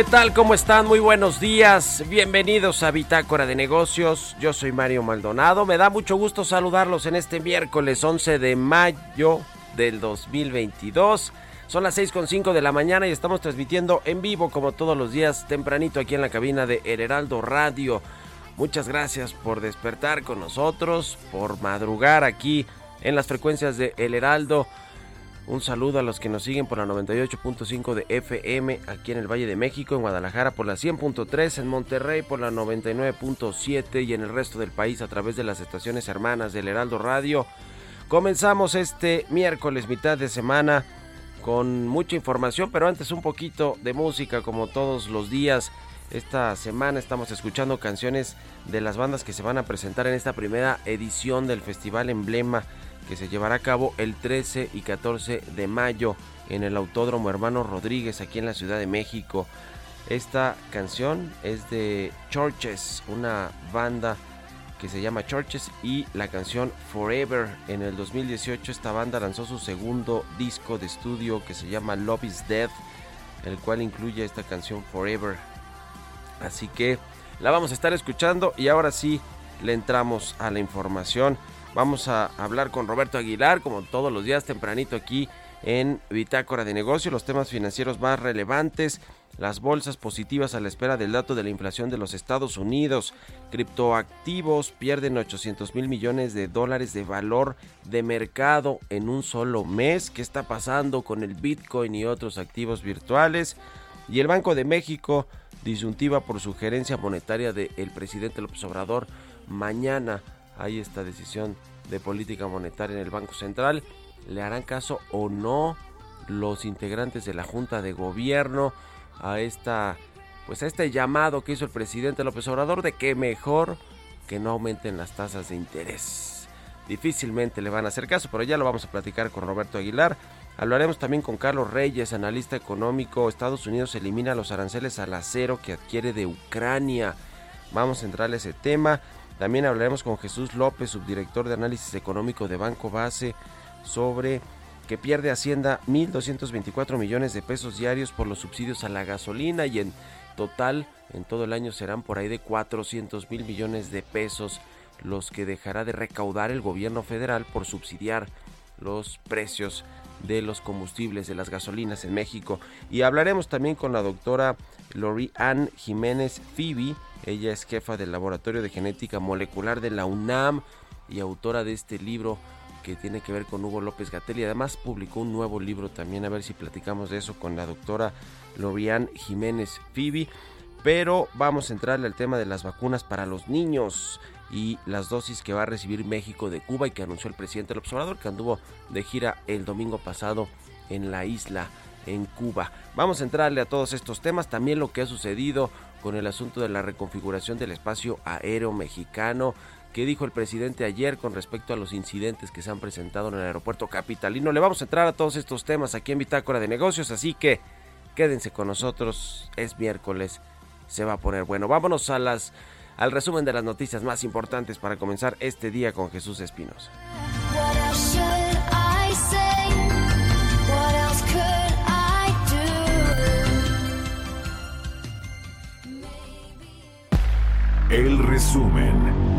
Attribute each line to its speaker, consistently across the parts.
Speaker 1: ¿Qué tal? ¿Cómo están? Muy buenos días. Bienvenidos a Bitácora de Negocios. Yo soy Mario Maldonado. Me da mucho gusto saludarlos en este miércoles 11 de mayo del 2022. Son las 6.5 de la mañana y estamos transmitiendo en vivo como todos los días tempranito aquí en la cabina de El Heraldo Radio. Muchas gracias por despertar con nosotros, por madrugar aquí en las frecuencias de El Heraldo. Un saludo a los que nos siguen por la 98.5 de FM aquí en el Valle de México, en Guadalajara por la 100.3, en Monterrey por la 99.7 y en el resto del país a través de las estaciones hermanas del Heraldo Radio. Comenzamos este miércoles, mitad de semana, con mucha información, pero antes un poquito de música como todos los días. Esta semana estamos escuchando canciones de las bandas que se van a presentar en esta primera edición del Festival Emblema que se llevará a cabo el 13 y 14 de mayo en el Autódromo Hermano Rodríguez aquí en la Ciudad de México. Esta canción es de Churches, una banda que se llama Churches y la canción Forever. En el 2018 esta banda lanzó su segundo disco de estudio que se llama Love is Dead, el cual incluye esta canción Forever. Así que la vamos a estar escuchando y ahora sí le entramos a la información. Vamos a hablar con Roberto Aguilar, como todos los días tempranito aquí en Bitácora de Negocio, los temas financieros más relevantes, las bolsas positivas a la espera del dato de la inflación de los Estados Unidos, criptoactivos pierden 800 mil millones de dólares de valor de mercado en un solo mes, ¿qué está pasando con el Bitcoin y otros activos virtuales? Y el Banco de México disyuntiva por sugerencia monetaria del presidente López Obrador mañana hay esta decisión de política monetaria en el Banco Central. ¿Le harán caso o no los integrantes de la Junta de Gobierno a esta pues a este llamado que hizo el presidente López Obrador de que mejor que no aumenten las tasas de interés? Difícilmente le van a hacer caso, pero ya lo vamos a platicar con Roberto Aguilar. Hablaremos también con Carlos Reyes, analista económico. Estados Unidos elimina los aranceles al acero que adquiere de Ucrania. Vamos a entrar a ese tema. También hablaremos con Jesús López, subdirector de análisis económico de Banco Base, sobre que pierde Hacienda 1.224 millones de pesos diarios por los subsidios a la gasolina y en total en todo el año serán por ahí de 400 mil millones de pesos los que dejará de recaudar el gobierno federal por subsidiar los precios de los combustibles, de las gasolinas en México. Y hablaremos también con la doctora Lori Ann Jiménez Phoebe. Ella es jefa del Laboratorio de Genética Molecular de la UNAM y autora de este libro que tiene que ver con Hugo López Gatel y además publicó un nuevo libro también, a ver si platicamos de eso con la doctora Lorian Jiménez Phoebe. Pero vamos a entrarle al tema de las vacunas para los niños y las dosis que va a recibir México de Cuba y que anunció el presidente del observador que anduvo de gira el domingo pasado en la isla en Cuba. Vamos a entrarle a todos estos temas, también lo que ha sucedido con el asunto de la reconfiguración del espacio aéreo mexicano, ¿Qué dijo el presidente ayer con respecto a los incidentes que se han presentado en el aeropuerto capitalino? Le vamos a entrar a todos estos temas aquí en Bitácora de Negocios, así que quédense con nosotros. Es miércoles, se va a poner bueno. Vámonos a al resumen de las noticias más importantes para comenzar este día con Jesús Espinosa.
Speaker 2: Resumen.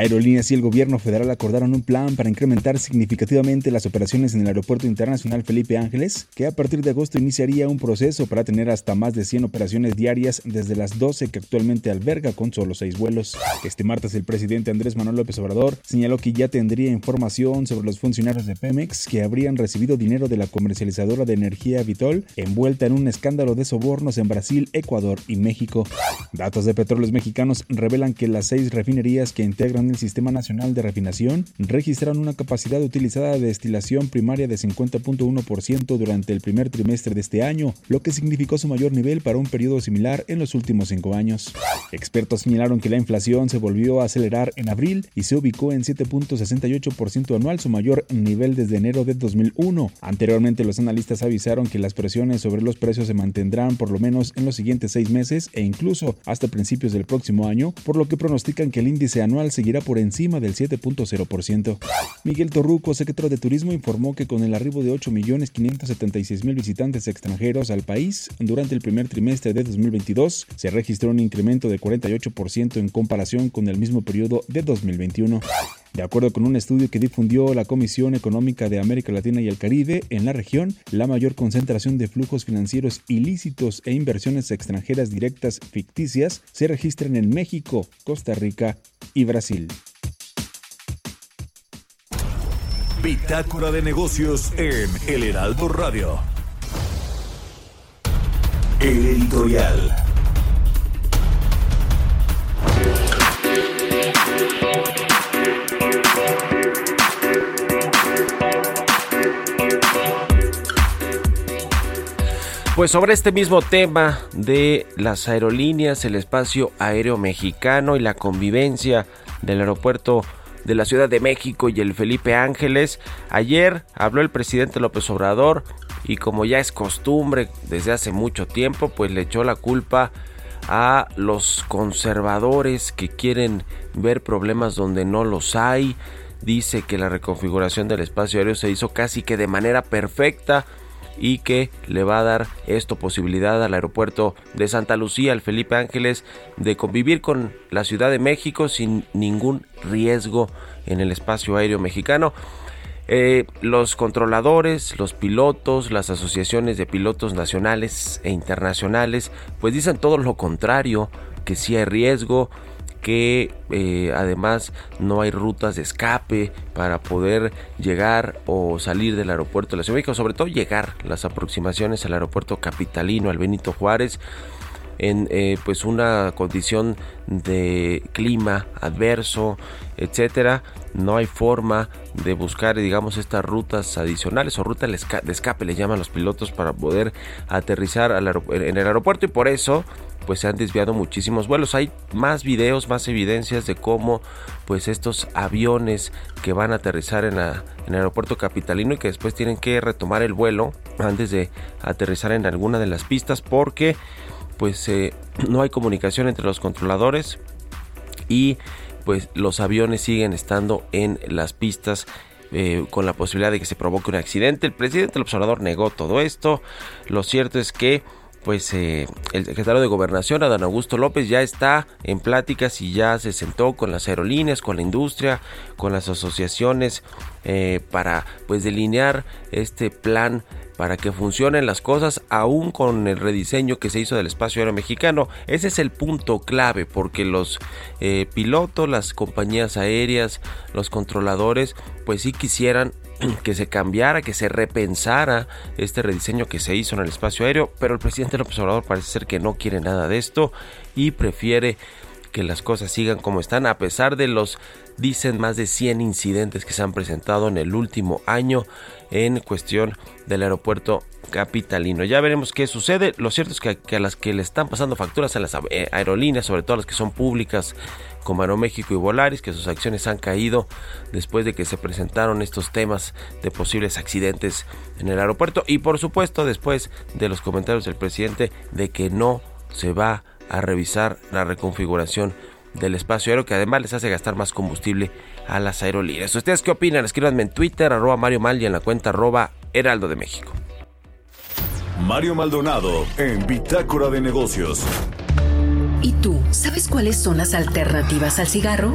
Speaker 3: Aerolíneas y el gobierno federal acordaron un plan para incrementar significativamente las operaciones en el Aeropuerto Internacional Felipe Ángeles, que a partir de agosto iniciaría un proceso para tener hasta más de 100 operaciones diarias desde las 12 que actualmente alberga con solo 6 vuelos. Este martes el presidente Andrés Manuel López Obrador señaló que ya tendría información sobre los funcionarios de Pemex que habrían recibido dinero de la comercializadora de energía Vitol envuelta en un escándalo de sobornos en Brasil, Ecuador y México. Datos de petróleos mexicanos revelan que las seis refinerías que integran el Sistema Nacional de Refinación registraron una capacidad utilizada de destilación primaria de 50.1% durante el primer trimestre de este año, lo que significó su mayor nivel para un periodo similar en los últimos cinco años. Expertos señalaron que la inflación se volvió a acelerar en abril y se ubicó en 7.68% anual, su mayor nivel desde enero de 2001. Anteriormente, los analistas avisaron que las presiones sobre los precios se mantendrán por lo menos en los siguientes seis meses e incluso hasta principios del próximo año, por lo que pronostican que el índice anual seguirá por encima del 7.0%. Miguel Torruco, secretario de Turismo, informó que con el arribo de 8.576.000 visitantes extranjeros al país durante el primer trimestre de 2022, se registró un incremento de 48% en comparación con el mismo periodo de 2021. De acuerdo con un estudio que difundió la Comisión Económica de América Latina y el Caribe, en la región, la mayor concentración de flujos financieros ilícitos e inversiones extranjeras directas ficticias se registran en México, Costa Rica y Brasil.
Speaker 2: Bitácora de negocios en El Heraldo Radio. El editorial.
Speaker 1: Pues sobre este mismo tema de las aerolíneas, el espacio aéreo mexicano y la convivencia del aeropuerto de la Ciudad de México y el Felipe Ángeles, ayer habló el presidente López Obrador y como ya es costumbre desde hace mucho tiempo, pues le echó la culpa a los conservadores que quieren ver problemas donde no los hay. Dice que la reconfiguración del espacio aéreo se hizo casi que de manera perfecta y que le va a dar esto posibilidad al aeropuerto de Santa Lucía, al Felipe Ángeles, de convivir con la Ciudad de México sin ningún riesgo en el espacio aéreo mexicano. Eh, los controladores, los pilotos, las asociaciones de pilotos nacionales e internacionales, pues dicen todo lo contrario, que sí hay riesgo, que eh, además no hay rutas de escape para poder llegar o salir del aeropuerto de la Ciudad de México, sobre todo llegar las aproximaciones al aeropuerto capitalino, al Benito Juárez, en eh, pues una condición de clima adverso, etcétera, no hay forma de buscar, digamos, estas rutas adicionales o rutas de escape, le llaman los pilotos para poder aterrizar en el aeropuerto y por eso pues se han desviado muchísimos vuelos. Hay más videos, más evidencias de cómo pues estos aviones que van a aterrizar en, el aeropuerto capitalino y que después tienen que retomar el vuelo antes de aterrizar en alguna de las pistas porque pues eh, no hay comunicación entre los controladores y pues los aviones siguen estando en las pistas eh, con la posibilidad de que se provoque un accidente. El presidente del observador negó todo esto. Lo cierto es que pues eh, el secretario de Gobernación, Adán Augusto López, ya está en pláticas y ya se sentó con las aerolíneas, con la industria, con las asociaciones eh, para pues delinear este plan para que funcionen las cosas aún con el rediseño que se hizo del espacio aéreo mexicano. Ese es el punto clave porque los eh, pilotos, las compañías aéreas, los controladores, pues sí quisieran que se cambiara, que se repensara este rediseño que se hizo en el espacio aéreo, pero el presidente López Obrador parece ser que no quiere nada de esto y prefiere que las cosas sigan como están a pesar de los dicen más de 100 incidentes que se han presentado en el último año en cuestión del aeropuerto capitalino. Ya veremos qué sucede. Lo cierto es que, a las que le están pasando facturas a las aerolíneas, sobre todo las que son públicas, como Aeroméxico y Volaris, que sus acciones han caído después de que se presentaron estos temas de posibles accidentes en el aeropuerto y por supuesto después de los comentarios del presidente de que no se va a revisar la reconfiguración del espacio aéreo que además les hace gastar más combustible a las aerolíneas. ¿Ustedes qué opinan? Escríbanme en Twitter, arroba Mario Mal y en la cuenta arroba Heraldo de México.
Speaker 2: Mario Maldonado en Bitácora de Negocios.
Speaker 4: ¿Y tú sabes cuáles son las alternativas al cigarro?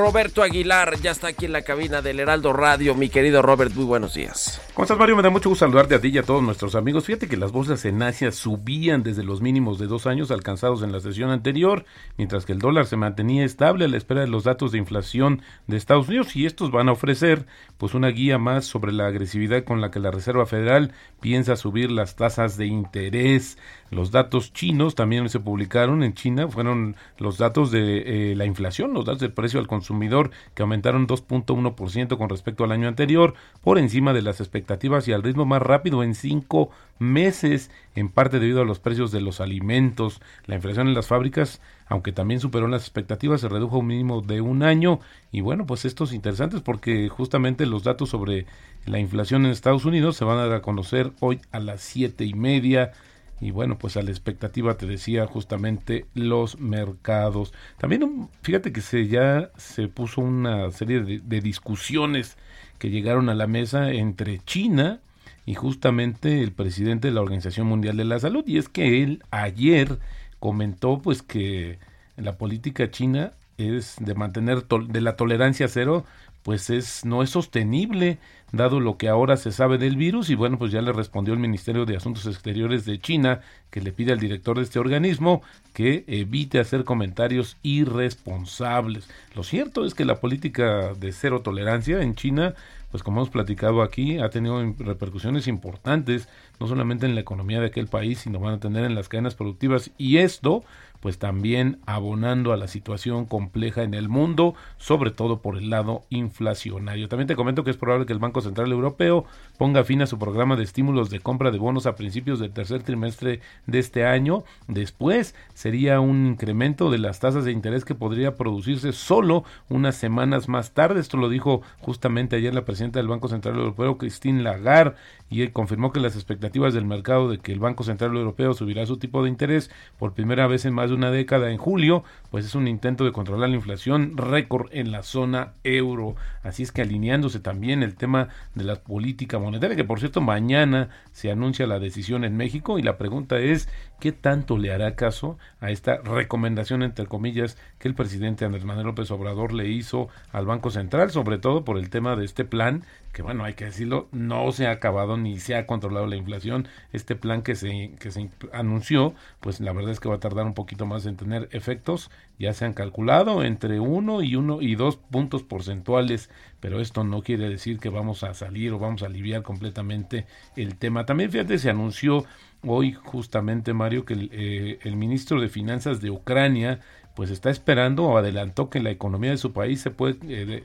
Speaker 1: Roberto Aguilar ya está aquí en la cabina del Heraldo Radio. Mi querido Robert, muy buenos días.
Speaker 5: ¿Cómo estás, Mario? Me da mucho gusto saludarte a ti y a todos nuestros amigos. Fíjate que las bolsas en Asia subían desde los mínimos de dos años alcanzados en la sesión anterior, mientras que el dólar se mantenía estable a la espera de los datos de inflación de Estados Unidos y estos van a ofrecer pues una guía más sobre la agresividad con la que la Reserva Federal piensa subir las tasas de interés. Los datos chinos también se publicaron en China, fueron los datos de eh, la inflación, los datos del precio al consumidor que aumentaron 2.1% con respecto al año anterior, por encima de las expectativas y al ritmo más rápido en cinco meses, en parte debido a los precios de los alimentos. La inflación en las fábricas, aunque también superó las expectativas, se redujo a un mínimo de un año. Y bueno, pues esto es interesante porque justamente los datos sobre la inflación en Estados Unidos se van a dar a conocer hoy a las siete y media y bueno, pues a la expectativa te decía justamente los mercados. También fíjate que se ya se puso una serie de discusiones que llegaron a la mesa entre China y justamente el presidente de la Organización Mundial de la Salud. Y es que él ayer comentó pues que la política china es de mantener de la tolerancia cero pues es no es sostenible dado lo que ahora se sabe del virus y bueno pues ya le respondió el Ministerio de Asuntos Exteriores de China que le pide al director de este organismo que evite hacer comentarios irresponsables. Lo cierto es que la política de cero tolerancia en China pues como hemos platicado aquí, ha tenido repercusiones importantes, no solamente en la economía de aquel país, sino van a tener en las cadenas productivas. Y esto, pues también abonando a la situación compleja en el mundo, sobre todo por el lado inflacionario. También te comento que es probable que el Banco Central Europeo ponga fin a su programa de estímulos de compra de bonos a principios del tercer trimestre de este año. Después sería un incremento de las tasas de interés que podría producirse solo unas semanas más tarde. Esto lo dijo justamente ayer la presidenta del Banco Central Europeo, Christine Lagarde, y confirmó que las expectativas del mercado de que el Banco Central Europeo subirá su tipo de interés por primera vez en más de una década en julio, pues es un intento de controlar la inflación récord en la zona euro. Así es que alineándose también el tema de la política monetaria, que por cierto mañana se anuncia la decisión en México y la pregunta es qué tanto le hará caso a esta recomendación, entre comillas, que el presidente Andrés Manuel López Obrador le hizo al Banco Central, sobre todo por el tema de este plan, que bueno, hay que decirlo, no se ha acabado ni se ha controlado la inflación. Este plan que se, que se anunció, pues la verdad es que va a tardar un poquito más en tener efectos. Ya se han calculado entre uno y uno y dos puntos porcentuales, pero esto no quiere decir que vamos a salir o vamos a aliviar completamente el tema. También fíjate, se anunció hoy justamente, Mario, que el, eh, el ministro de Finanzas de Ucrania pues está esperando o adelantó que la economía de su país se puede, eh,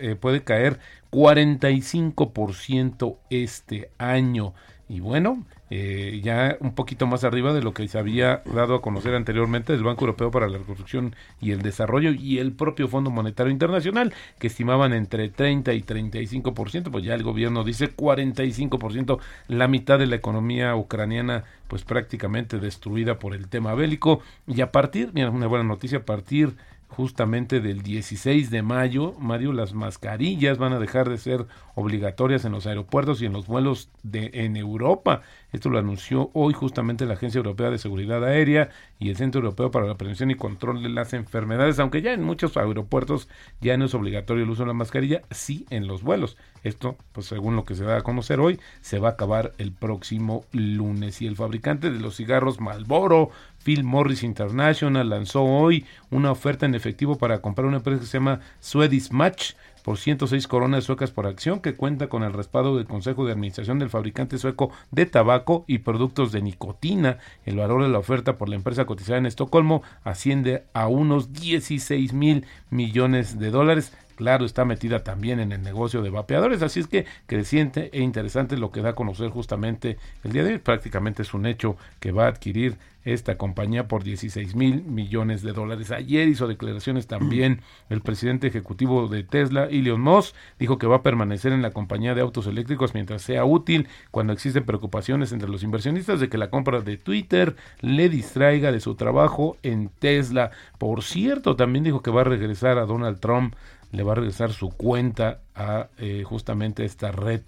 Speaker 5: eh, puede caer 45% este año. Y bueno, eh, ya un poquito más arriba de lo que se había dado a conocer anteriormente del Banco Europeo para la Reconstrucción y el Desarrollo y el propio Fondo Monetario Internacional, que estimaban entre 30 y 35%, pues ya el gobierno dice 45%, la mitad de la economía ucraniana pues prácticamente destruida por el tema bélico. Y a partir, mira, una buena noticia, a partir justamente del 16 de mayo, Mario, las mascarillas van a dejar de ser obligatorias en los aeropuertos y en los vuelos de en Europa. Esto lo anunció hoy justamente la Agencia Europea de Seguridad Aérea y el Centro Europeo para la Prevención y Control de las Enfermedades, aunque ya en muchos aeropuertos ya no es obligatorio el uso de la mascarilla, sí en los vuelos. Esto, pues según lo que se da a conocer hoy, se va a acabar el próximo lunes y el fabricante de los cigarros Marlboro Phil Morris International lanzó hoy una oferta en efectivo para comprar una empresa que se llama Swedish Match por 106 coronas suecas por acción que cuenta con el respaldo del Consejo de Administración del fabricante sueco de tabaco y productos de nicotina. El valor de la oferta por la empresa cotizada en Estocolmo asciende a unos 16 mil millones de dólares claro, está metida también en el negocio de vapeadores, así es que creciente e interesante lo que da a conocer justamente el día de hoy, prácticamente es un hecho que va a adquirir esta compañía por 16 mil millones de dólares. Ayer hizo declaraciones también el presidente ejecutivo de Tesla, Elon Musk, dijo que va a permanecer en la compañía de autos eléctricos mientras sea útil cuando existen preocupaciones entre los inversionistas de que la compra de Twitter le distraiga de su trabajo en Tesla. Por cierto, también dijo que va a regresar a Donald Trump, le va a regresar su cuenta a eh, justamente esta red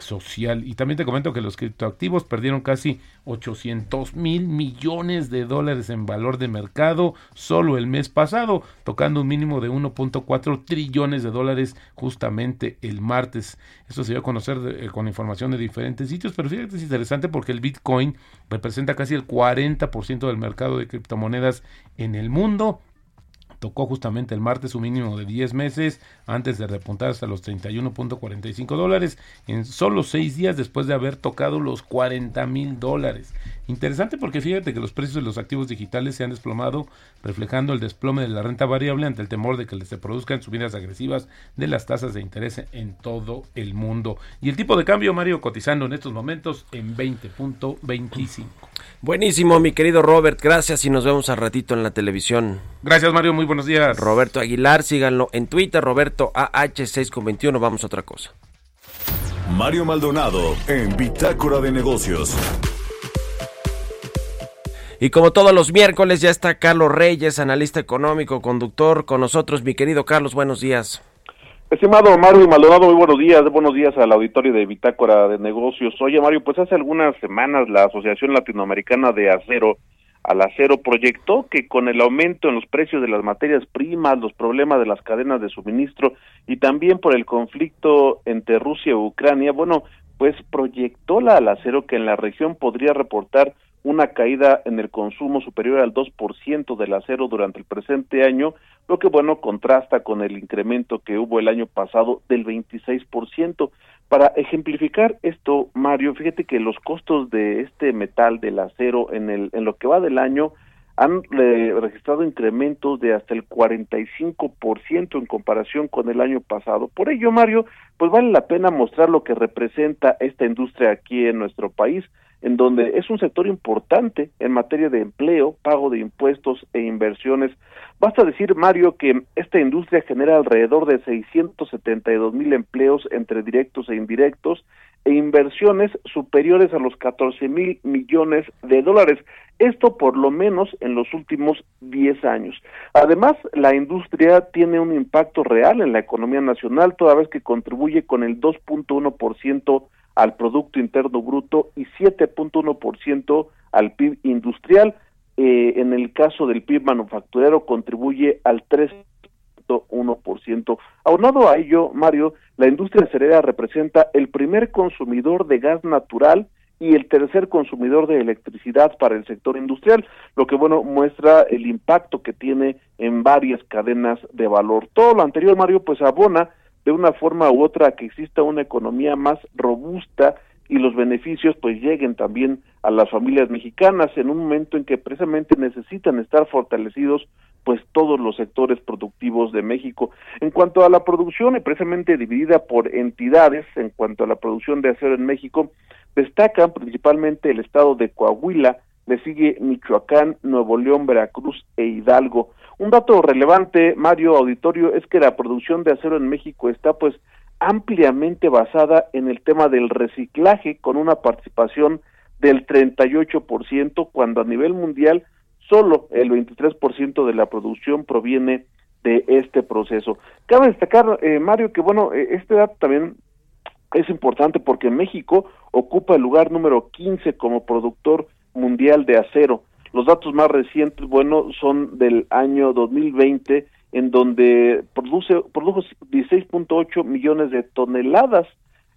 Speaker 5: social. Y también te comento que los criptoactivos perdieron casi 800 mil millones de dólares en valor de mercado solo el mes pasado, tocando un mínimo de 1.4 trillones de dólares justamente el martes. Esto se dio a conocer eh, con información de diferentes sitios, pero fíjate es interesante porque el Bitcoin representa casi el 40% del mercado de criptomonedas en el mundo tocó justamente el martes un mínimo de 10 meses antes de repuntar hasta los 31.45 dólares en solo 6 días después de haber tocado los 40 mil dólares. Interesante porque fíjate que los precios de los activos digitales se han desplomado, reflejando el desplome de la renta variable ante el temor de que se produzcan subidas agresivas de las tasas de interés en todo el mundo. Y el tipo de cambio, Mario, cotizando en estos momentos en 20.25.
Speaker 1: Buenísimo, mi querido Robert, gracias y nos vemos al ratito en la televisión.
Speaker 5: Gracias, Mario, muy buenos días.
Speaker 1: Roberto Aguilar, síganlo en Twitter, Roberto AH621, vamos a otra cosa.
Speaker 2: Mario Maldonado en Bitácora de Negocios.
Speaker 1: Y como todos los miércoles ya está Carlos Reyes, analista económico, conductor con nosotros. Mi querido Carlos, buenos días.
Speaker 6: Estimado Mario Maldonado, muy buenos días, buenos días al auditorio de Bitácora de Negocios. Oye Mario, pues hace algunas semanas la Asociación Latinoamericana de Acero, al Acero, proyectó que con el aumento en los precios de las materias primas, los problemas de las cadenas de suministro y también por el conflicto entre Rusia y Ucrania, bueno, pues proyectó la al acero que en la región podría reportar una caída en el consumo superior al 2% del acero durante el presente año, lo que bueno contrasta con el incremento que hubo el año pasado del 26%. Para ejemplificar esto, Mario, fíjate que los costos de este metal del acero en el en lo que va del año han eh, registrado incrementos de hasta el 45% en comparación con el año pasado. Por ello, Mario, pues vale la pena mostrar lo que representa esta industria aquí en nuestro país en donde es un sector importante en materia de empleo, pago de impuestos e inversiones. Basta decir, Mario, que esta industria genera alrededor de 672 mil empleos entre directos e indirectos e inversiones superiores a los 14 mil millones de dólares. Esto por lo menos en los últimos 10 años. Además, la industria tiene un impacto real en la economía nacional, toda vez que contribuye con el 2.1% al Producto Interno Bruto y 7.1% al PIB industrial. Eh, en el caso del PIB manufacturero contribuye al 3.1%. Aunado a ello, Mario, la industria cerera representa el primer consumidor de gas natural y el tercer consumidor de electricidad para el sector industrial, lo que bueno muestra el impacto que tiene en varias cadenas de valor. Todo lo anterior, Mario, pues abona de una forma u otra que exista una economía más robusta y los beneficios pues lleguen también a las familias mexicanas en un momento en que precisamente necesitan estar fortalecidos pues todos los sectores productivos de México. En cuanto a la producción, y precisamente dividida por entidades, en cuanto a la producción de acero en México, Destacan principalmente el estado de Coahuila, le sigue Michoacán, Nuevo León, Veracruz e Hidalgo. Un dato relevante, Mario Auditorio, es que la producción de acero en México está pues ampliamente basada en el tema del reciclaje con una participación del 38% cuando a nivel mundial solo el 23% de la producción proviene de este proceso. Cabe destacar, eh, Mario, que bueno, eh, este dato también es importante porque México ocupa el lugar número 15 como productor mundial de acero. Los datos más recientes, bueno, son del año 2020, en donde produce, produjo 16.8 millones de toneladas.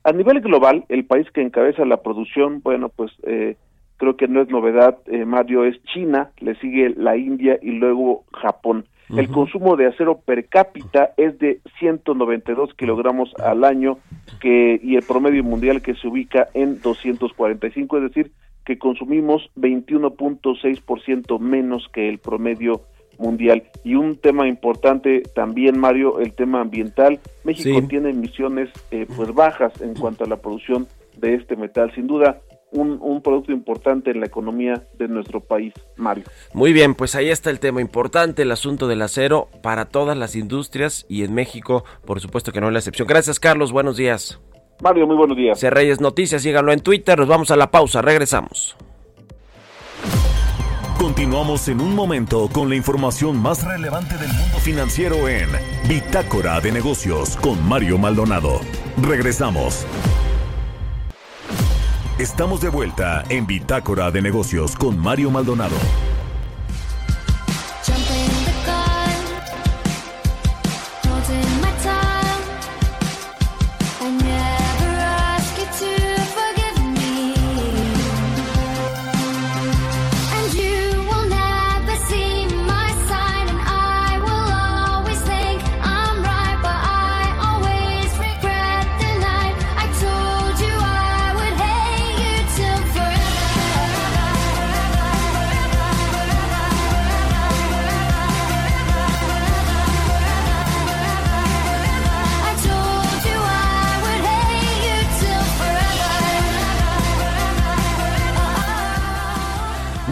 Speaker 6: A nivel global, el país que encabeza la producción, bueno, pues eh, creo que no es novedad, eh, Mario, es China, le sigue la India y luego Japón. El consumo de acero per cápita es de 192 kilogramos al año que, y el promedio mundial que se ubica en 245, es decir, que consumimos 21.6% menos que el promedio mundial. Y un tema importante también, Mario, el tema ambiental. México tiene emisiones eh, pues bajas en cuanto a la producción de este metal. Sin duda, un, producto importante en la economía de nuestro país, Mario.
Speaker 1: Muy bien, pues ahí está el tema importante, el asunto del acero para todas las industrias y en México, por supuesto que no es la excepción. Gracias, Carlos, buenos días.
Speaker 6: Mario, muy buenos días.
Speaker 1: C. Reyes Noticias, síganlo en Twitter, nos vamos a la pausa, regresamos.
Speaker 2: Continuamos en un momento con la información más relevante del mundo financiero en Bitácora de Negocios con Mario Maldonado. Regresamos. Estamos de vuelta en Bitácora de Negocios con Mario Maldonado.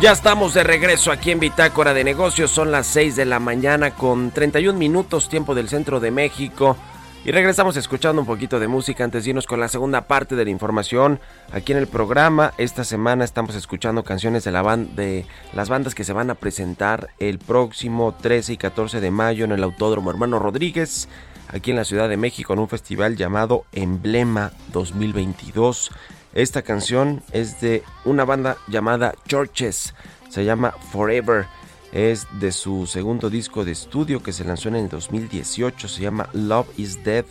Speaker 1: Ya estamos de regreso aquí en Bitácora de Negocios. Son las 6 de la mañana con 31 minutos tiempo del centro de México. Y regresamos escuchando un poquito de música antes de irnos con la segunda parte de la información. Aquí en el programa, esta semana estamos escuchando canciones de, la de las bandas que se van a presentar el próximo 13 y 14 de mayo en el Autódromo Hermano Rodríguez, aquí en la Ciudad de México, en un festival llamado Emblema 2022. Esta canción es de una banda llamada Churches, se llama Forever. Es de su segundo disco de estudio que se lanzó en el 2018, se llama Love is Dead,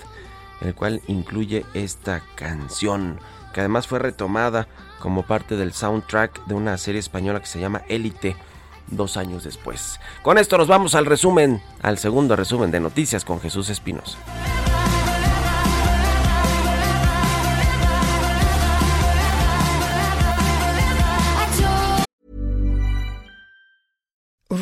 Speaker 1: el cual incluye esta canción, que además fue retomada como parte del soundtrack de una serie española que se llama Élite dos años después. Con esto nos vamos al resumen, al segundo resumen de noticias con Jesús Espinosa.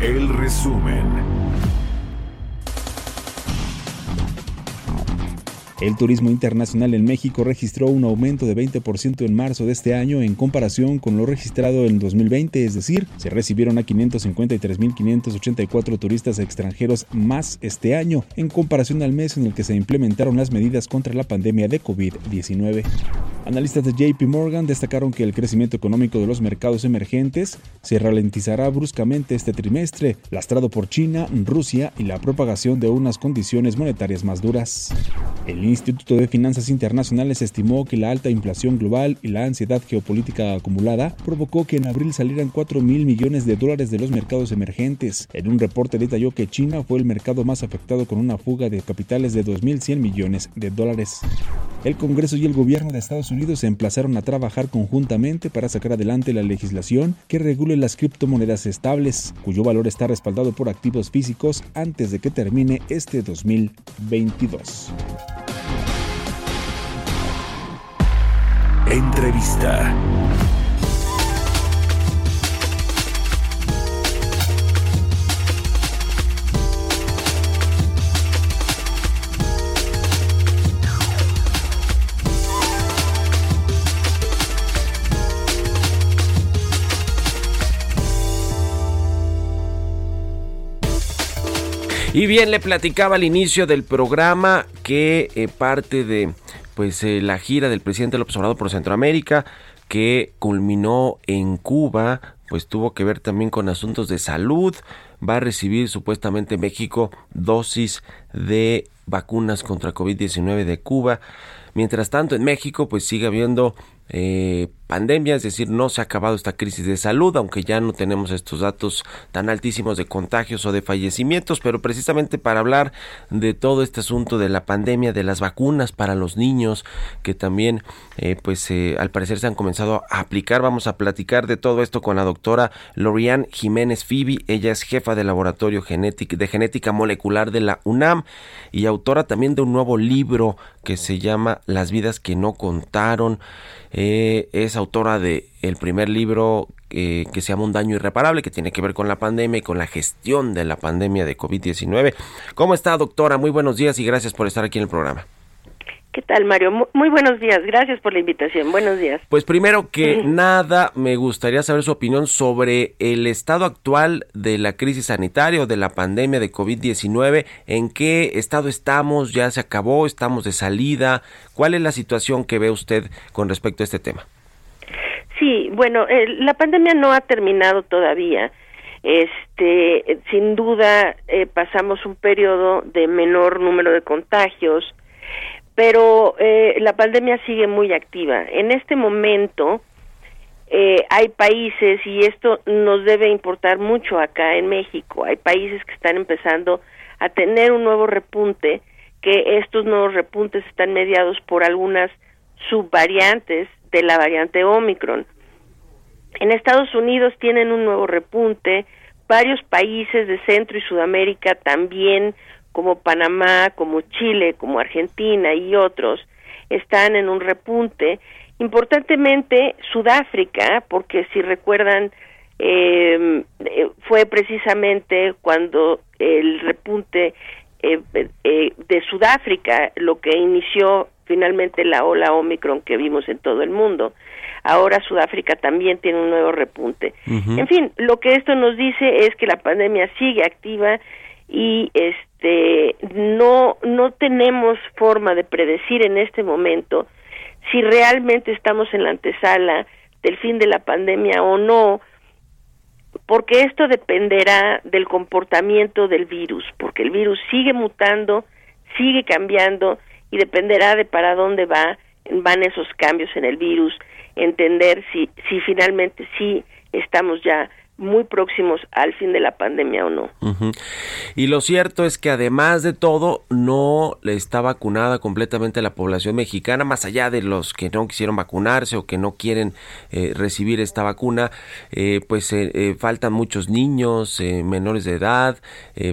Speaker 2: El resumen.
Speaker 3: El turismo internacional en México registró un aumento de 20% en marzo de este año en comparación con lo registrado en 2020, es decir, se recibieron a 553.584 turistas extranjeros más este año en comparación al mes en el que se implementaron las medidas contra la pandemia de COVID-19. Analistas de JP Morgan destacaron que el crecimiento económico de los mercados emergentes se ralentizará bruscamente este trimestre, lastrado por China, Rusia y la propagación de unas condiciones monetarias más duras. Instituto de Finanzas Internacionales estimó que la alta inflación global y la ansiedad geopolítica acumulada provocó que en abril salieran 4 mil millones de dólares de los mercados emergentes. En un reporte detalló que China fue el mercado más afectado con una fuga de capitales de 2.100 millones de dólares. El Congreso y el gobierno de Estados Unidos se emplazaron a trabajar conjuntamente para sacar adelante la legislación que regule las criptomonedas estables, cuyo valor está respaldado por activos físicos antes de que termine este 2022.
Speaker 2: Entrevista.
Speaker 1: Y bien, le platicaba al inicio del programa que eh, parte de pues eh, la gira del presidente López Obrador por Centroamérica que culminó en Cuba, pues tuvo que ver también con asuntos de salud. Va a recibir supuestamente México dosis de vacunas contra COVID-19 de Cuba. Mientras tanto, en México, pues sigue habiendo eh, pandemia, es decir, no se ha acabado esta crisis de salud, aunque ya no tenemos estos datos tan altísimos de contagios o de fallecimientos, pero precisamente para hablar de todo este asunto de la pandemia, de las vacunas para los niños, que también, eh, pues, eh, al parecer se han comenzado a aplicar, vamos a platicar de todo esto con la doctora Lorian Jiménez Fibi, ella es jefa de laboratorio de genética molecular de la UNAM y autora también de un nuevo libro que se llama Las vidas que no contaron. Eh, es autora de el primer libro eh, que se llama Un daño irreparable, que tiene que ver con la pandemia y con la gestión de la pandemia de COVID-19. ¿Cómo está, doctora? Muy buenos días y gracias por estar aquí en el programa.
Speaker 7: ¿Qué tal, Mario? Muy buenos días. Gracias por la invitación. Buenos días.
Speaker 1: Pues primero que nada, me gustaría saber su opinión sobre el estado actual de la crisis sanitaria o de la pandemia de COVID-19. ¿En qué estado estamos? ¿Ya se acabó? ¿Estamos de salida? ¿Cuál es la situación que ve usted con respecto a este tema?
Speaker 7: Sí, bueno, la pandemia no ha terminado todavía. Este, sin duda, eh, pasamos un periodo de menor número de contagios, pero eh, la pandemia sigue muy activa. En este momento eh, hay países, y esto nos debe importar mucho acá en México, hay países que están empezando a tener un nuevo repunte, que estos nuevos repuntes están mediados por algunas subvariantes de la variante Omicron. En Estados Unidos tienen un nuevo repunte, varios países de Centro y Sudamérica también como Panamá, como Chile, como Argentina y otros, están en un repunte. Importantemente, Sudáfrica, porque si recuerdan, em, eh, fue precisamente cuando el repunte eh, eh, de Sudáfrica lo que inició finalmente la ola Omicron que vimos en todo el mundo. Ahora Sudáfrica también tiene un nuevo repunte. En fin, lo que esto nos dice es que la pandemia sigue activa y este no no tenemos forma de predecir en este momento si realmente estamos en la antesala del fin de la pandemia o no porque esto dependerá del comportamiento del virus porque el virus sigue mutando sigue cambiando y dependerá de para dónde va van esos cambios en el virus entender si si finalmente sí estamos ya muy próximos al fin de la pandemia o no.
Speaker 1: Y lo cierto es que además de todo, no está vacunada completamente la población mexicana, más allá de los que no quisieron vacunarse o que no quieren eh, recibir esta vacuna, eh, pues eh, faltan muchos niños menores de edad,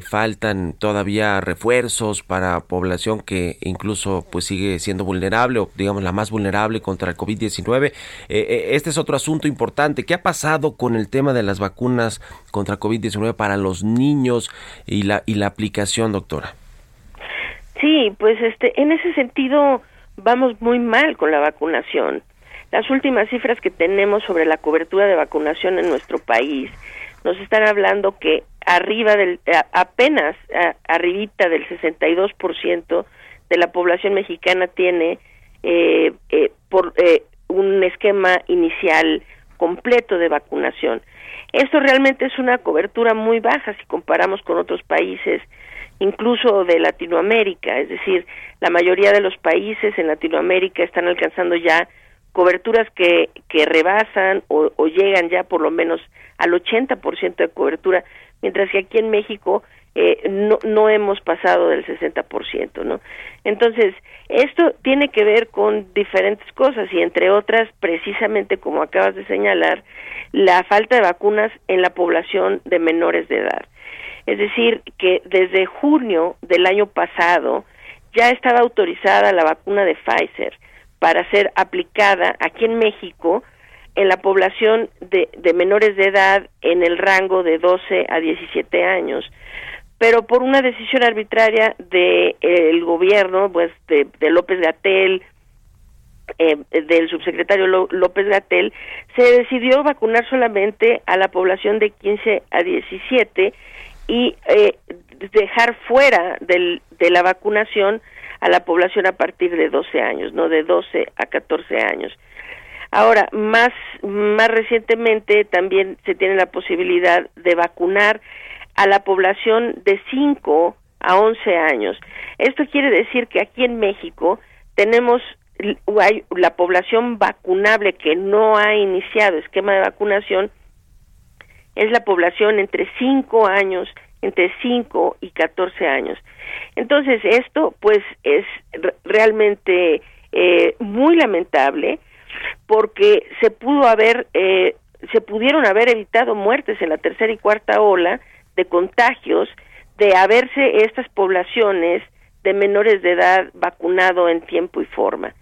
Speaker 1: faltan todavía refuerzos para población que incluso pues sigue siendo vulnerable o digamos la más vulnerable contra el COVID-19. este es otro asunto importante. ¿Qué ha pasado con el tema de las vacunas? Vacunas contra COVID-19 para los niños y la, y la aplicación, doctora?
Speaker 7: Sí, pues este, en ese sentido vamos muy mal con la vacunación. Las últimas cifras que tenemos sobre la cobertura de vacunación en nuestro país nos están hablando que arriba del apenas arribita del 62% de la población mexicana tiene eh, eh, por eh, un esquema inicial completo de vacunación. Esto realmente es una cobertura muy baja si comparamos con otros países, incluso de Latinoamérica, es decir, la mayoría de los países en Latinoamérica están alcanzando ya coberturas que, que rebasan o, o llegan ya por lo menos al 80% de cobertura, mientras que aquí en México eh, no, no hemos pasado del 60%, ¿no? Entonces, esto tiene que ver con diferentes cosas y entre otras, precisamente como acabas de señalar, la falta de vacunas en la población de menores de edad. Es decir, que desde junio del año pasado ya estaba autorizada la vacuna de Pfizer para ser aplicada aquí en México en la población de, de menores de edad en el rango de 12 a 17 años pero por una decisión arbitraria del de, gobierno, pues de, López Gatel, eh, del subsecretario López Gatel, se decidió vacunar solamente a la población de 15 a 17 y eh, dejar fuera del, de la vacunación a la población a partir de 12 años, no de 12 a 14 años. Ahora, más, más recientemente también se tiene la posibilidad de vacunar a la población de 5 a 11 años. Esto quiere decir que aquí en México tenemos la población vacunable que no ha iniciado esquema de vacunación es la población entre 5 años, entre 5 y 14 años. Entonces, esto pues es realmente eh, muy lamentable porque se pudo haber, eh, se pudieron haber evitado muertes en la tercera y cuarta ola de contagios de haberse estas poblaciones de menores de edad vacunado en tiempo y forma.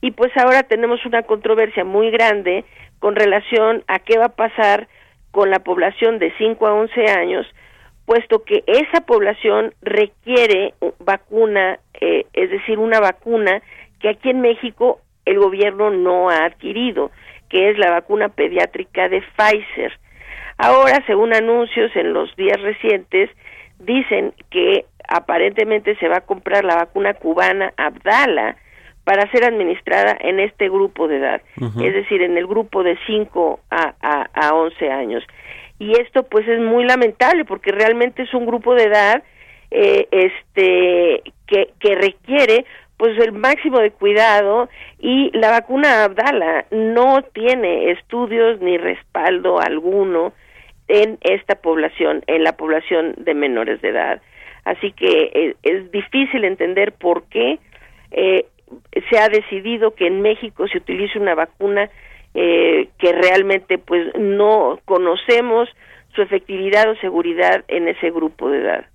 Speaker 7: Y pues ahora tenemos una controversia muy grande con relación a qué va a pasar con la población de 5 a 11 años, puesto que esa población requiere vacuna, eh, es decir, una vacuna que aquí en México el gobierno no ha adquirido, que es la vacuna pediátrica de Pfizer. Ahora, según anuncios en los días recientes, dicen que aparentemente se va a comprar la vacuna cubana Abdala para ser administrada en este grupo de edad, es decir, en el grupo de 5 a, a, a 11 años. Y esto pues es muy lamentable porque realmente es un grupo de edad eh, este que, que requiere pues el máximo de cuidado y la vacuna Abdala no tiene estudios ni respaldo alguno en esta población, en la población de menores de edad. Así que eh, es difícil entender por qué eh, se ha decidido que en México se utilice una vacuna eh, que realmente pues no conocemos su efectividad o seguridad en ese grupo de edad.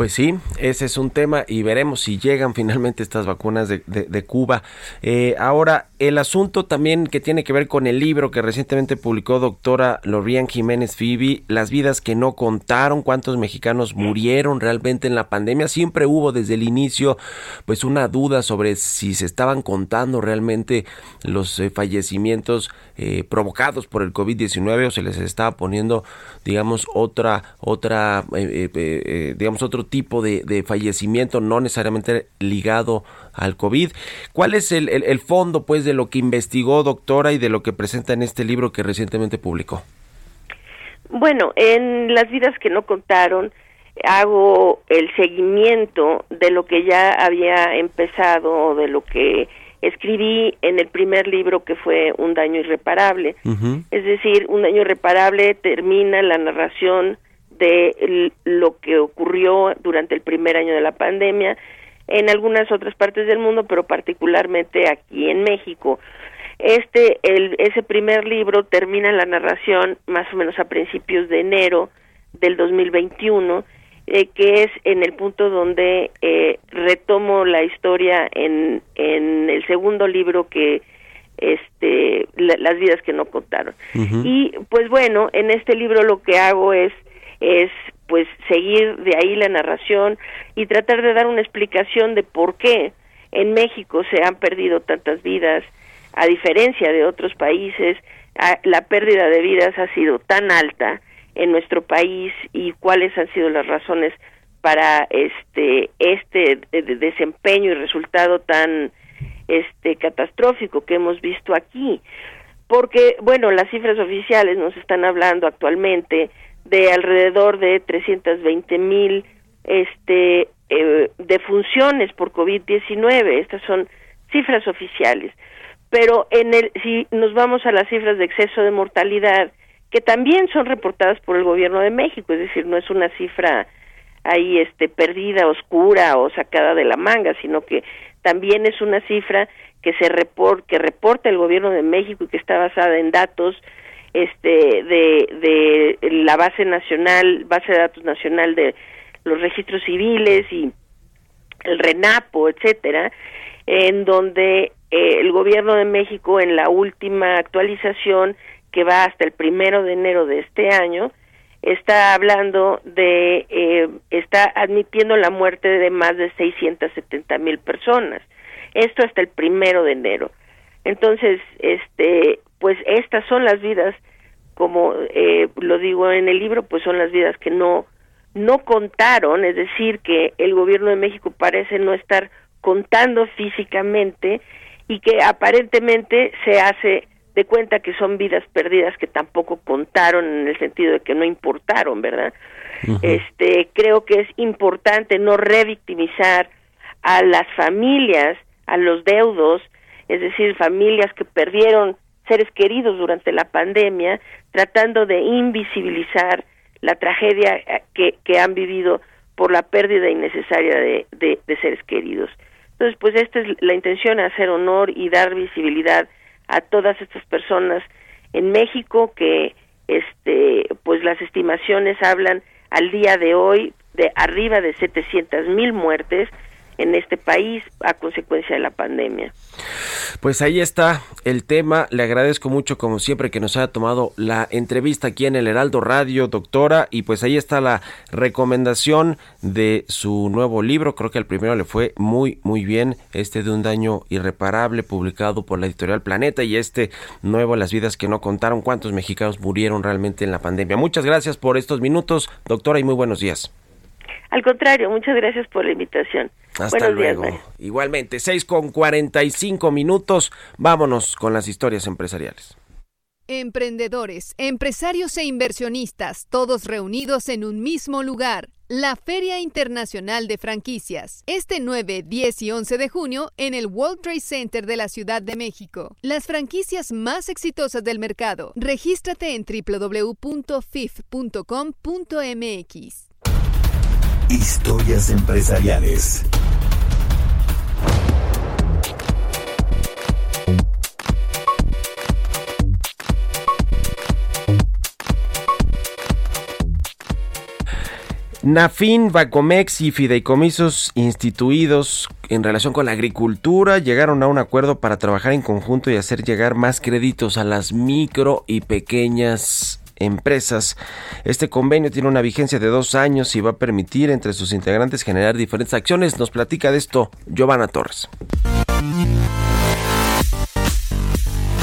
Speaker 1: Pues sí, ese es un tema y veremos si llegan finalmente estas vacunas de, Cuba. Eh, ahora, el asunto también que tiene que ver con el libro que recientemente publicó doctora Lorian Jiménez Fibi, Las vidas que no contaron, cuántos mexicanos murieron realmente en la pandemia. Siempre hubo desde el inicio pues una duda sobre si se estaban contando realmente los eh, fallecimientos eh, provocados por el COVID-19 o se les estaba poniendo, digamos, otra, otra, digamos, otro tipo de, fallecimiento, no necesariamente ligado al COVID. ¿Cuál es el, el, fondo, pues, de lo que investigó, doctora, y de lo que presenta en este libro que recientemente publicó?
Speaker 7: Bueno, en Las vidas que no contaron, hago el seguimiento de lo que ya había empezado, de lo que escribí en el primer libro que fue Un daño irreparable. Es decir, Un daño irreparable termina la narración de lo que ocurrió durante el primer año de la pandemia en algunas otras partes del mundo, pero particularmente aquí en México. Este, el, ese primer libro termina la narración más o menos a principios de enero del 2021, eh, que es en el punto donde eh, retomo la historia en, en el segundo libro que este las vidas que no contaron y pues bueno en este libro lo que hago es es pues seguir de ahí la narración y tratar de dar una explicación de por qué en México se han perdido tantas vidas a diferencia de otros países, la pérdida de vidas ha sido tan alta en nuestro país y cuáles han sido las razones para este este desempeño y resultado tan este catastrófico que hemos visto aquí. Porque bueno las cifras oficiales nos están hablando actualmente de alrededor de 320 mil este eh, defunciones por COVID-19 estas son cifras oficiales. Pero en el si nos vamos a las cifras de exceso de mortalidad que también son reportadas por el gobierno de México, es decir, no es una cifra ahí este perdida, oscura o sacada de la manga, sino que también es una cifra que se report, que reporta el gobierno de México y que está basada en datos este de, la base nacional, base de datos nacional de los registros civiles y el RENAPO, etcétera, en donde eh, el gobierno de México en la última actualización que va hasta el primero de enero de este año está hablando de eh, está admitiendo la muerte de más de 670 mil personas. Esto hasta el primero de enero. Entonces este pues estas son las vidas como eh, lo digo en el libro pues son las vidas que no no contaron es decir que el gobierno de México parece no estar contando físicamente y que aparentemente se hace de cuenta que son vidas perdidas que tampoco contaron en el sentido de que no importaron, ¿verdad? Este, creo que es importante no revictimizar a las familias, a los deudos, es decir, familias que perdieron seres queridos durante la pandemia, tratando de invisibilizar la tragedia eh, que, han vivido por la pérdida innecesaria de, de seres queridos. Entonces, pues esta es la intención, hacer honor y dar visibilidad a todas estas personas en México que este pues las estimaciones hablan al día de hoy de arriba de 700 mil muertes en este país a consecuencia de la pandemia.
Speaker 1: Pues ahí está el tema. Le agradezco mucho, como siempre, que nos haya tomado la entrevista aquí en el Heraldo Radio, doctora. Y pues ahí está la recomendación de su nuevo libro. Creo que el primero le fue muy, muy bien. Este de un daño irreparable, publicado por la editorial Planeta. Y este nuevo, Las vidas que no contaron. ¿Cuántos mexicanos murieron realmente en la pandemia? Muchas gracias por estos minutos, doctora, y muy buenos días.
Speaker 7: Al contrario, muchas gracias por la invitación.
Speaker 1: Hasta luego. Igualmente, 6 con 45 minutos. Vámonos con las historias empresariales.
Speaker 8: Emprendedores, empresarios e inversionistas, todos reunidos en un mismo lugar. La Feria Internacional de Franquicias, este 9, 10 y 11 de junio en el World Trade Center de la Ciudad de México. Las franquicias más exitosas del mercado. Regístrate en www.fif.com.mx.
Speaker 2: Historias empresariales.
Speaker 1: Nafin, Bacomex y fideicomisos instituidos en relación con la agricultura llegaron a un acuerdo para trabajar en conjunto y hacer llegar más créditos a las micro y pequeñas empresas. Este convenio tiene una vigencia de dos años y va a permitir entre sus integrantes generar diferentes acciones. Nos platica de esto Giovanna Torres.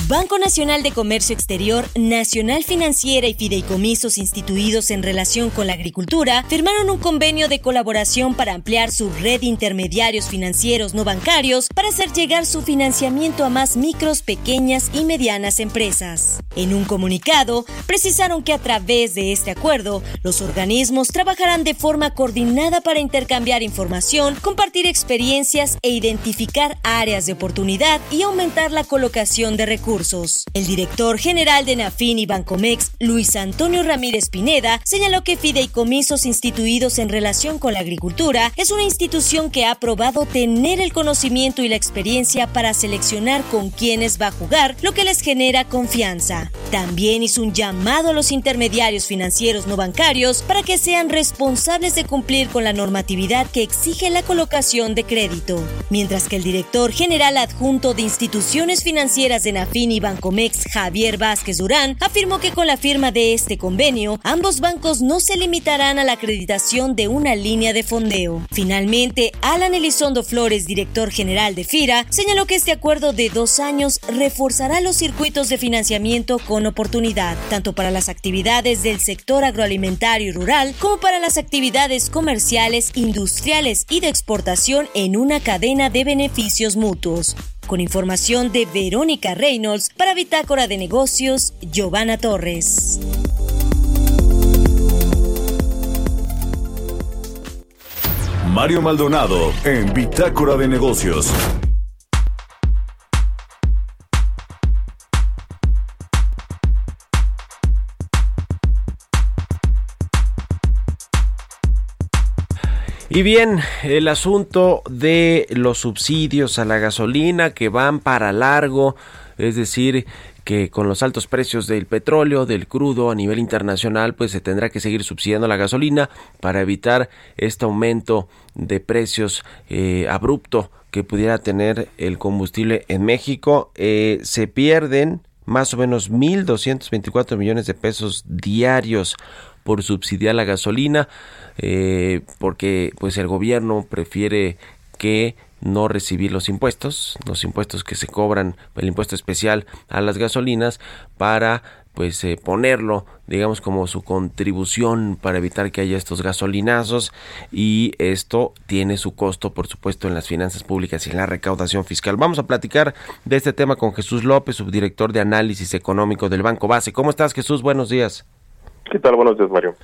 Speaker 9: Banco Nacional de Comercio Exterior, Nacional Financiera y fideicomisos instituidos en relación con la agricultura firmaron un convenio de colaboración para ampliar su red de intermediarios financieros no bancarios para hacer llegar su financiamiento a más micros, pequeñas y medianas empresas. En un comunicado, precisaron que a través de este acuerdo, los organismos trabajarán de forma coordinada para intercambiar información, compartir experiencias e identificar áreas de oportunidad y aumentar la colocación de recursos. El director general de Nafin y Bancomex, Luis Antonio Ramírez Pineda, señaló que fideicomisos instituidos en relación con la agricultura es una institución que ha probado tener el conocimiento y la experiencia para seleccionar con quienes va a jugar, lo que les genera confianza. También hizo un llamado a los intermediarios financieros no bancarios para que sean responsables de cumplir con la normatividad que exige la colocación de crédito. Mientras que el director general adjunto de instituciones financieras de Nafin y Bancomex, Javier Vázquez Durán, afirmó que con la firma de este convenio, ambos bancos no se limitarán a la acreditación de una línea de fondeo. Finalmente, Alan Elizondo Flores, director general de FIRA, señaló que este acuerdo de dos años reforzará los circuitos de financiamiento con oportunidad, tanto para las actividades del sector agroalimentario y rural como para las actividades comerciales, industriales y de exportación en una cadena de beneficios mutuos. Con información de Verónica Reynolds para Bitácora de Negocios, Giovanna Torres.
Speaker 2: Mario Maldonado en Bitácora de Negocios.
Speaker 1: Y bien, el asunto de los subsidios a la gasolina que van para largo, es decir, que con los altos precios del petróleo, del crudo a nivel internacional, pues se tendrá que seguir subsidiando la gasolina para evitar este aumento de precios eh, abrupto que pudiera tener el combustible en México. Eh, se pierden más o menos 1.224 millones de pesos diarios por subsidiar la gasolina, eh, porque pues el gobierno prefiere que no recibir los impuestos, los impuestos que se cobran, el impuesto especial a las gasolinas para pues eh, ponerlo digamos como su contribución para evitar que haya estos gasolinazos y esto tiene su costo por supuesto en las finanzas públicas y en la recaudación fiscal. Vamos a platicar de este tema con Jesús López, subdirector de análisis económico del Banco Base. ¿Cómo estás Jesús? Buenos días.
Speaker 10: ¿Qué tal? Buenos días, Mario.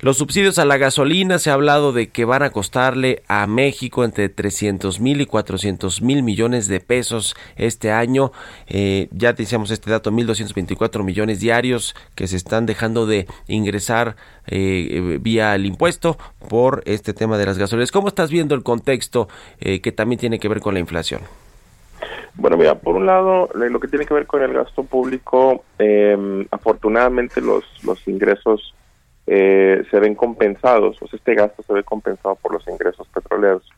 Speaker 1: Los subsidios a la gasolina se ha hablado de que van a costarle a México entre 300 mil y 400 mil millones de pesos este año. Eh, ya decíamos este dato, 1.224 millones diarios que se están dejando de ingresar eh, vía el impuesto por este tema de las gasolinas. ¿Cómo estás viendo el contexto eh, que también tiene que ver con la inflación?
Speaker 10: Bueno, mira, por un lado, lo que tiene que ver con el gasto público, eh, afortunadamente los, los ingresos eh, se ven compensados, o sea, este gasto se ve compensado por los ingresos petroleros.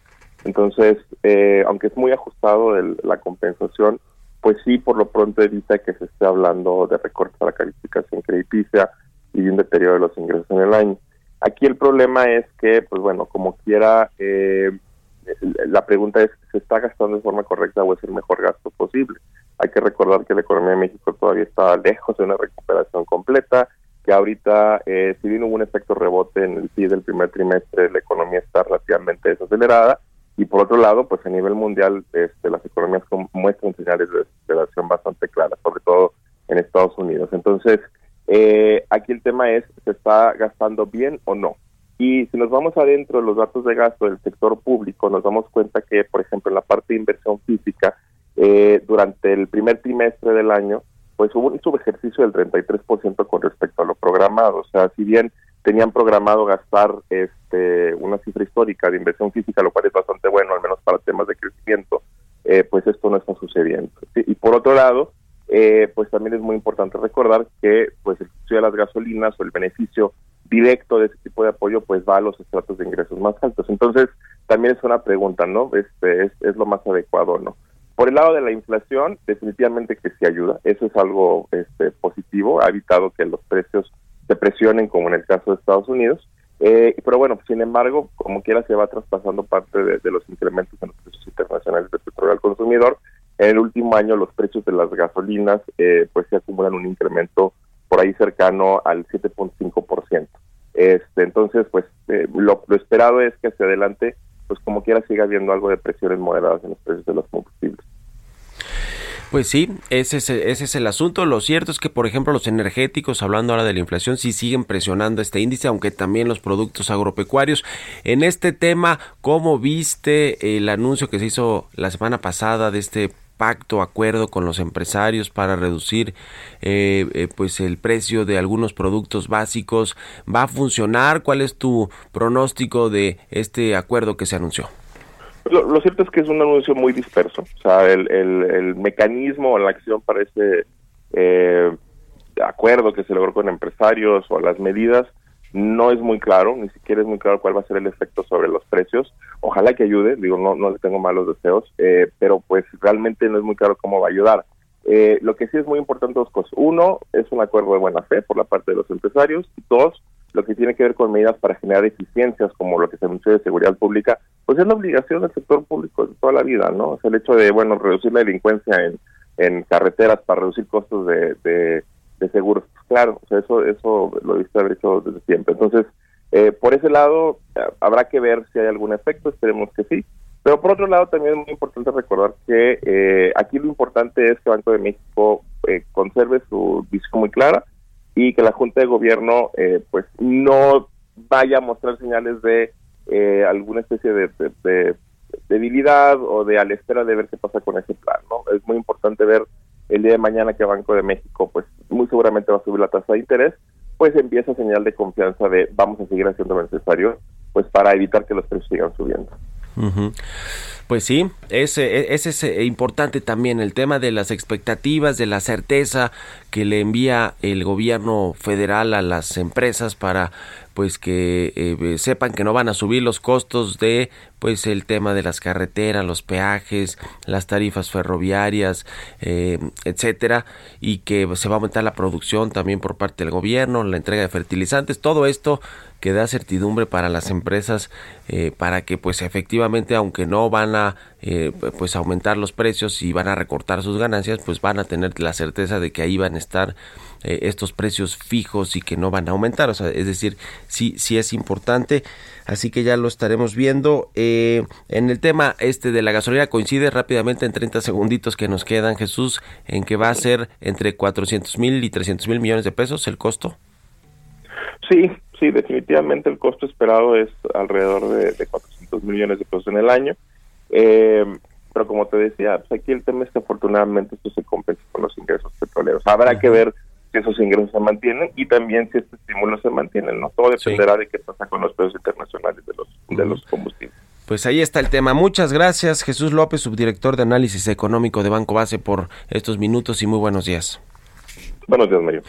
Speaker 10: Entonces, eh, aunque es muy ajustado la compensación, pues sí, por lo pronto evita que se esté hablando de recortes a la calificación crediticia y de un deterioro de los ingresos en el año. Aquí el problema es que, pues bueno, como quiera, eh, la pregunta es, ¿se está gastando de forma correcta o es el mejor gasto posible? Hay que recordar que la economía de México todavía está lejos de una recuperación completa, que ahorita, eh, si bien hubo un efecto rebote en el PIB del primer trimestre, la economía está relativamente desacelerada, y por otro lado, pues a nivel mundial, este, las economías muestran señales de desaceleración bastante claras, sobre todo en Estados Unidos. Entonces, eh, aquí el tema es, ¿se está gastando bien o no? Y si nos vamos adentro de los datos de gasto del sector público, nos damos cuenta que, por ejemplo, en la parte de inversión física, eh, durante el primer trimestre del año, pues hubo un subejercicio del 33% con respecto a lo programado. O sea, si bien tenían programado gastar este una cifra histórica de inversión física, lo cual es bastante bueno, al menos para temas de crecimiento, eh, pues esto no está sucediendo. Y por otro lado, eh, pues también es muy importante recordar que pues el precio de las gasolinas o el beneficio directo de ese tipo de apoyo pues va a los estratos de ingresos más altos. Entonces, también es una pregunta, ¿no? Este, es, es lo más adecuado, ¿no? Por el lado de la inflación, definitivamente que sí ayuda. Eso es algo este, positivo. Ha evitado que los precios se presionen, como en el caso de Estados Unidos. Eh, pero bueno, sin embargo, como quiera se va traspasando parte de, los incrementos en los precios internacionales de petróleo al consumidor en el último año los precios de las gasolinas eh, pues se acumulan un incremento por ahí cercano al 7.5%. Este, entonces, pues eh, lo, esperado es que hacia adelante, pues como quiera siga habiendo algo de presiones moderadas en los precios de los combustibles.
Speaker 1: Pues sí, ese es, ese es el asunto. Lo cierto es que, por ejemplo, los energéticos, hablando ahora de la inflación, sí siguen presionando este índice, aunque también los productos agropecuarios. En este tema, ¿cómo viste el anuncio que se hizo la semana pasada de este pacto, acuerdo con los empresarios para reducir eh, eh, pues el precio de algunos productos básicos. Va a funcionar cuál es tu pronóstico de este acuerdo que se anunció
Speaker 10: lo, cierto es que es un anuncio muy disperso. O sea, el, el, mecanismo o la acción para ese eh, acuerdo que se logró con empresarios o las medidas no es muy claro, ni siquiera es muy claro cuál va a ser el efecto sobre los precios. Ojalá que ayude, digo, no, no le tengo malos deseos, eh, pero pues realmente no es muy claro cómo va a ayudar. Eh, lo que sí es muy importante dos cosas. Uno, es un acuerdo de buena fe por la parte de los empresarios. Dos, lo que tiene que ver con medidas para generar eficiencias, como lo que se anunció de seguridad pública, pues es la obligación del sector público de toda la vida, ¿no? Es el hecho de, bueno, reducir la delincuencia en, en carreteras para reducir costos de, de, seguros. Pues claro, o sea, eso, eso lo visto haber hecho desde siempre. Entonces, eh, por ese lado, eh, habrá que ver si hay algún efecto, esperemos que sí. Pero por otro lado, también es muy importante recordar que eh, aquí lo importante es que Banco de México conserve su visión muy clara, y que la Junta de Gobierno eh, pues no vaya a mostrar señales de eh, alguna especie de, debilidad o de a la espera de ver qué pasa con ese plan. ¿no? Es muy importante ver el día de mañana que Banco de México pues muy seguramente va a subir la tasa de interés, pues empieza señal de confianza de vamos a seguir haciendo lo necesario pues para evitar que los precios sigan subiendo.
Speaker 1: Pues sí, ese, ese es eh, importante también el tema de las expectativas, de la certeza que le envía el gobierno federal a las empresas para pues que eh, sepan que no van a subir los costos de pues el tema de las carreteras, los peajes, las tarifas ferroviarias, eh, etcétera, y que se va a aumentar la producción también por parte del gobierno, la entrega de fertilizantes, todo esto que da certidumbre para las empresas eh, para que pues efectivamente aunque no van a eh, pues aumentar los precios y van a recortar sus ganancias pues van a tener la certeza de que ahí van a estar eh, estos precios fijos y que no van a aumentar. O sea es decir sí sí es importante. Así que ya lo estaremos viendo. En el tema este de la gasolina coincide rápidamente en 30 segunditos que nos quedan Jesús en que va a ser entre 400 mil y 300 mil millones de pesos el costo.
Speaker 10: Sí, sí, definitivamente el costo esperado es alrededor de, de 400 millones de pesos en el año. Eh, pero como te decía, pues aquí el tema es que afortunadamente esto se compensa con los ingresos petroleros. Habrá que ver si esos ingresos se mantienen y también si este estímulo se mantiene, ¿no? Todo dependerá de qué pasa con los precios internacionales de los, de los combustibles.
Speaker 1: Pues ahí está el tema. Muchas gracias, Jesús López, subdirector de análisis económico de Banco Base, por estos minutos y muy buenos días.
Speaker 10: Buenos días, Mario.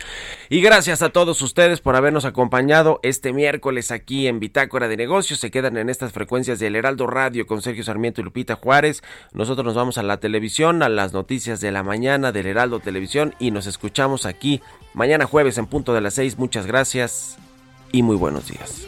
Speaker 1: Y gracias a todos ustedes por habernos acompañado este miércoles aquí en Bitácora de Negocios. Se quedan en estas frecuencias del Heraldo Radio con Sergio Sarmiento y Lupita Juárez. Nosotros nos vamos a la televisión, a las noticias de la mañana del Heraldo Televisión y nos escuchamos aquí mañana jueves en punto de las seis. Muchas gracias y muy buenos días.